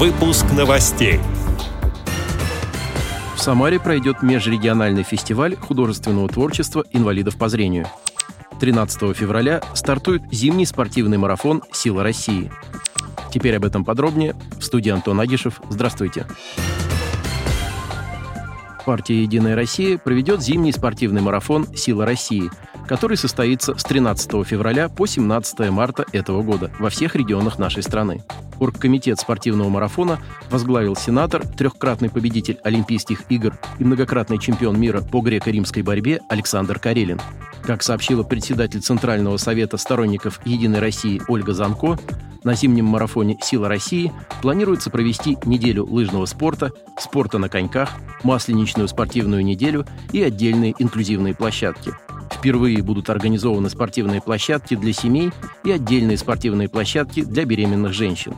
Выпуск новостей. В Самаре пройдет межрегиональный фестиваль художественного творчества инвалидов по зрению. 13 февраля стартует зимний спортивный марафон «Сила России». Теперь об этом подробнее. В студии Антон Агишев. Здравствуйте. Партия «Единая Россия» проведет зимний спортивный марафон «Сила России», который состоится с 13 февраля по 17 марта этого года во всех регионах нашей страны. Оргкомитет спортивного марафона возглавил сенатор, трехкратный победитель Олимпийских игр и многократный чемпион мира по греко-римской борьбе Александр Карелин. Как сообщила председатель Центрального совета сторонников «Единой России» Ольга Занко, на зимнем марафоне «Сила России» планируется провести неделю лыжного спорта, спорта на коньках, масленичную спортивную неделю и отдельные инклюзивные площадки – Впервые будут организованы спортивные площадки для семей и отдельные спортивные площадки для беременных женщин.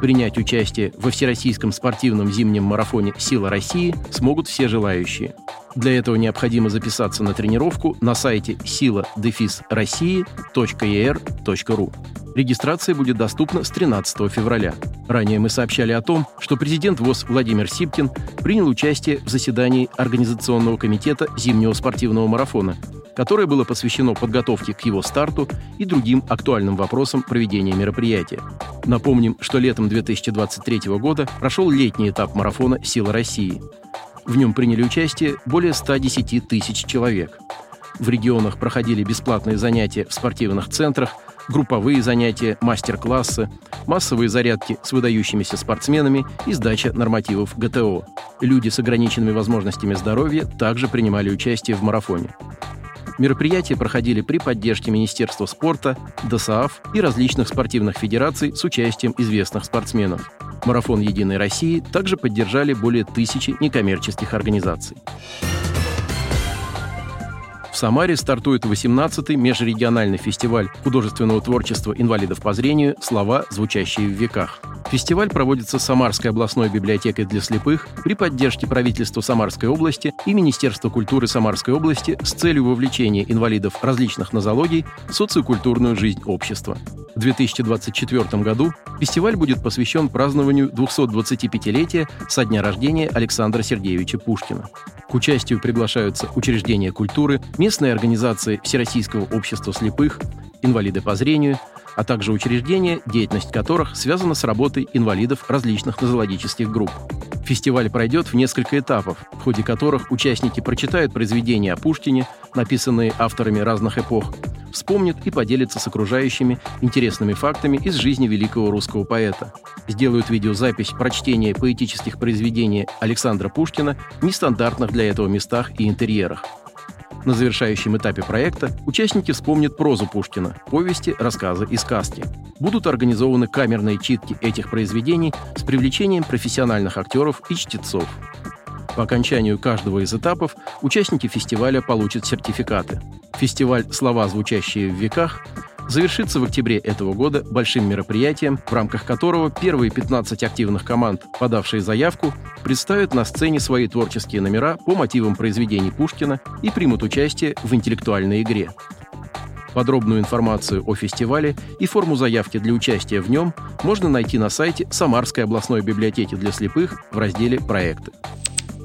Принять участие во Всероссийском спортивном зимнем марафоне «Сила России» смогут все желающие. Для этого необходимо записаться на тренировку на сайте сила-россии.er.ру. Регистрация будет доступна с 13 февраля. Ранее мы сообщали о том, что президент ВОЗ Владимир Сипкин принял участие в заседании Организационного комитета зимнего спортивного марафона, которое было посвящено подготовке к его старту и другим актуальным вопросам проведения мероприятия. Напомним, что летом 2023 года прошел летний этап марафона «Сила России». В нем приняли участие более 110 тысяч человек. В регионах проходили бесплатные занятия в спортивных центрах, групповые занятия, мастер-классы, массовые зарядки с выдающимися спортсменами и сдача нормативов ГТО. Люди с ограниченными возможностями здоровья также принимали участие в марафоне. Мероприятия проходили при поддержке Министерства спорта, ДОСААФ и различных спортивных федераций с участием известных спортсменов. Марафон «Единой России» также поддержали более тысячи некоммерческих организаций. В Самаре стартует 18-й межрегиональный фестиваль художественного творчества инвалидов по зрению «Слова, звучащие в веках». Фестиваль проводится Самарской областной библиотекой для слепых при поддержке правительства Самарской области и Министерства культуры Самарской области с целью вовлечения инвалидов различных нозологий в социокультурную жизнь общества. В 2024 году фестиваль будет посвящен празднованию 225-летия со дня рождения Александра Сергеевича Пушкина. К участию приглашаются учреждения культуры, местные организации Всероссийского общества слепых, инвалиды по зрению – а также учреждения, деятельность которых связана с работой инвалидов различных нозологических групп. Фестиваль пройдет в несколько этапов, в ходе которых участники прочитают произведения о Пушкине, написанные авторами разных эпох, вспомнят и поделятся с окружающими интересными фактами из жизни великого русского поэта, сделают видеозапись прочтения поэтических произведений Александра Пушкина в нестандартных для этого местах и интерьерах – на завершающем этапе проекта участники вспомнят прозу Пушкина, повести, рассказы и сказки. Будут организованы камерные читки этих произведений с привлечением профессиональных актеров и чтецов. По окончанию каждого из этапов участники фестиваля получат сертификаты. Фестиваль «Слова, звучащие в веках» завершится в октябре этого года большим мероприятием, в рамках которого первые 15 активных команд, подавшие заявку, представят на сцене свои творческие номера по мотивам произведений Пушкина и примут участие в интеллектуальной игре. Подробную информацию о фестивале и форму заявки для участия в нем можно найти на сайте Самарской областной библиотеки для слепых в разделе «Проекты».